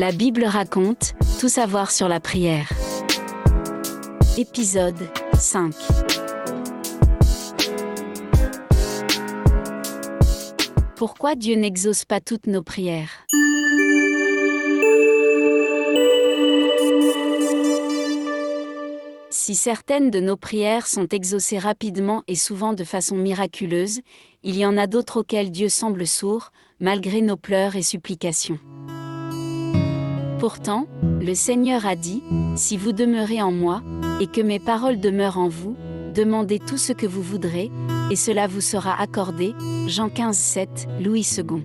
La Bible raconte, tout savoir sur la prière. Épisode 5 Pourquoi Dieu n'exauce pas toutes nos prières? Si certaines de nos prières sont exaucées rapidement et souvent de façon miraculeuse, il y en a d'autres auxquelles Dieu semble sourd, malgré nos pleurs et supplications. Pourtant, le Seigneur a dit, Si vous demeurez en moi, et que mes paroles demeurent en vous, demandez tout ce que vous voudrez, et cela vous sera accordé. Jean 15, 7, Louis II.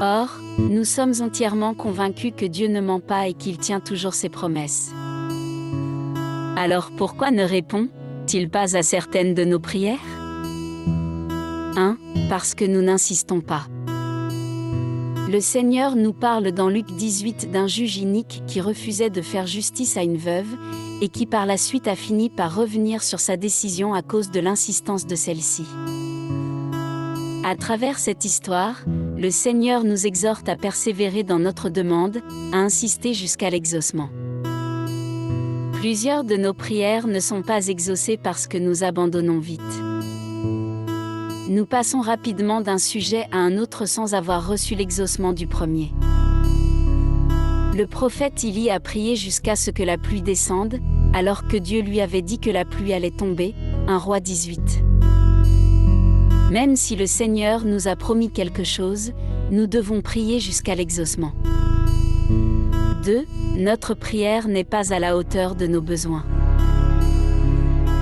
Or, nous sommes entièrement convaincus que Dieu ne ment pas et qu'il tient toujours ses promesses. Alors pourquoi ne répond-il pas à certaines de nos prières? 1. Parce que nous n'insistons pas. Le Seigneur nous parle dans Luc 18 d'un juge inique qui refusait de faire justice à une veuve, et qui par la suite a fini par revenir sur sa décision à cause de l'insistance de celle-ci. À travers cette histoire, le Seigneur nous exhorte à persévérer dans notre demande, à insister jusqu'à l'exaucement. Plusieurs de nos prières ne sont pas exaucées parce que nous abandonnons vite. Nous passons rapidement d'un sujet à un autre sans avoir reçu l'exaucement du premier. Le prophète Élie a prié jusqu'à ce que la pluie descende, alors que Dieu lui avait dit que la pluie allait tomber, un roi 18. Même si le Seigneur nous a promis quelque chose, nous devons prier jusqu'à l'exaucement. 2. Notre prière n'est pas à la hauteur de nos besoins.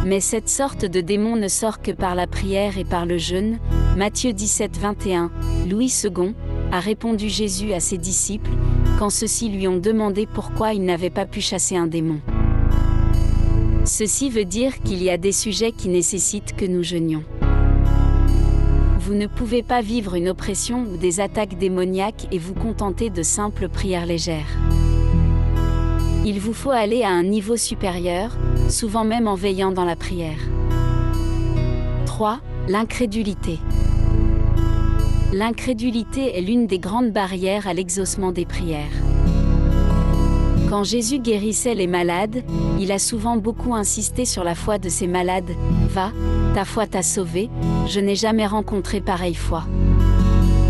Mais cette sorte de démon ne sort que par la prière et par le jeûne. Matthieu 17, 21, Louis II, a répondu Jésus à ses disciples, quand ceux-ci lui ont demandé pourquoi il n'avait pas pu chasser un démon. Ceci veut dire qu'il y a des sujets qui nécessitent que nous jeûnions. Vous ne pouvez pas vivre une oppression ou des attaques démoniaques et vous contenter de simples prières légères. Il vous faut aller à un niveau supérieur, souvent même en veillant dans la prière. 3. L'incrédulité. L'incrédulité est l'une des grandes barrières à l'exaucement des prières. Quand Jésus guérissait les malades, il a souvent beaucoup insisté sur la foi de ces malades. Va, ta foi t'a sauvé, je n'ai jamais rencontré pareille foi.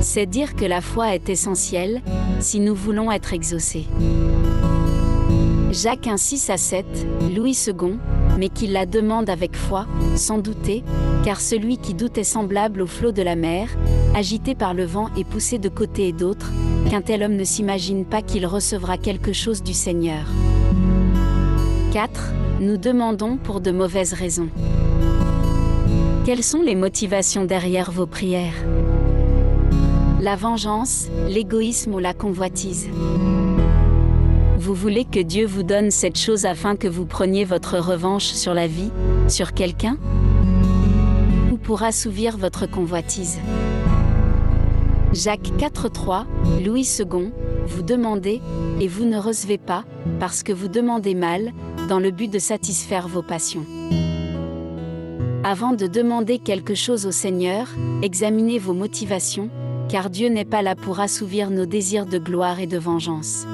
C'est dire que la foi est essentielle, si nous voulons être exaucés. Jacques 1 6 à 7, Louis II, mais qu'il la demande avec foi, sans douter, car celui qui doute est semblable au flot de la mer, agité par le vent et poussé de côté et d'autre, qu'un tel homme ne s'imagine pas qu'il recevra quelque chose du Seigneur. 4. Nous demandons pour de mauvaises raisons. Quelles sont les motivations derrière vos prières? La vengeance, l'égoïsme ou la convoitise? Vous voulez que Dieu vous donne cette chose afin que vous preniez votre revanche sur la vie, sur quelqu'un? Ou pour assouvir votre convoitise? Jacques 4.3, Louis II, vous demandez, et vous ne recevez pas, parce que vous demandez mal, dans le but de satisfaire vos passions. Avant de demander quelque chose au Seigneur, examinez vos motivations, car Dieu n'est pas là pour assouvir nos désirs de gloire et de vengeance.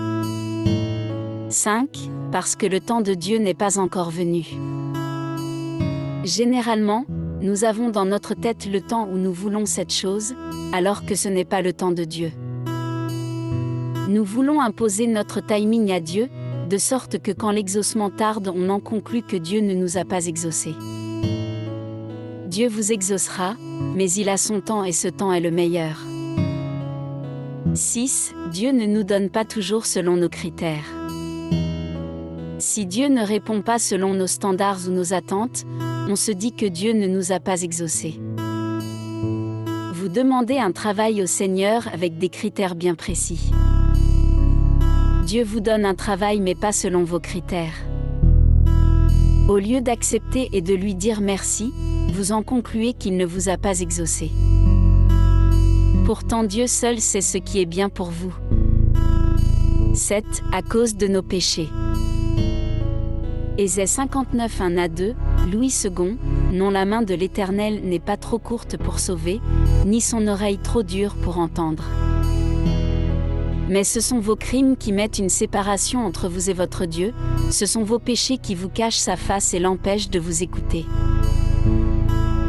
5. Parce que le temps de Dieu n'est pas encore venu. Généralement, nous avons dans notre tête le temps où nous voulons cette chose, alors que ce n'est pas le temps de Dieu. Nous voulons imposer notre timing à Dieu, de sorte que quand l'exaucement tarde, on en conclut que Dieu ne nous a pas exaucés. Dieu vous exaucera, mais il a son temps et ce temps est le meilleur. 6. Dieu ne nous donne pas toujours selon nos critères. Si Dieu ne répond pas selon nos standards ou nos attentes, on se dit que Dieu ne nous a pas exaucés. Vous demandez un travail au Seigneur avec des critères bien précis. Dieu vous donne un travail mais pas selon vos critères. Au lieu d'accepter et de lui dire merci, vous en concluez qu'il ne vous a pas exaucé. Pourtant Dieu seul sait ce qui est bien pour vous. 7. À cause de nos péchés. Ésaie 59 1 à 2, Louis II, non la main de l'Éternel n'est pas trop courte pour sauver, ni son oreille trop dure pour entendre. Mais ce sont vos crimes qui mettent une séparation entre vous et votre Dieu, ce sont vos péchés qui vous cachent sa face et l'empêchent de vous écouter.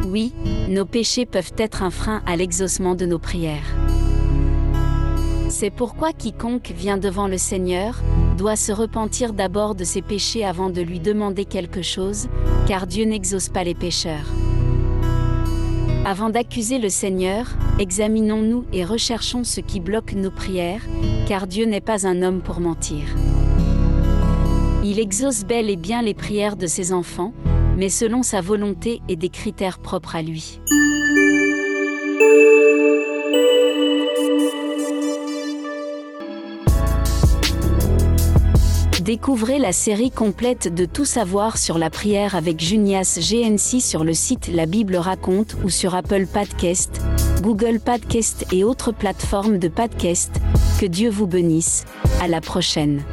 Oui, nos péchés peuvent être un frein à l'exaucement de nos prières. C'est pourquoi quiconque vient devant le Seigneur doit se repentir d'abord de ses péchés avant de lui demander quelque chose, car Dieu n'exauce pas les pécheurs. Avant d'accuser le Seigneur, examinons-nous et recherchons ce qui bloque nos prières, car Dieu n'est pas un homme pour mentir. Il exauce bel et bien les prières de ses enfants, mais selon sa volonté et des critères propres à lui. Découvrez la série complète de Tout savoir sur la prière avec Junias GNC sur le site La Bible raconte ou sur Apple Podcast, Google Podcast et autres plateformes de podcast. Que Dieu vous bénisse. À la prochaine.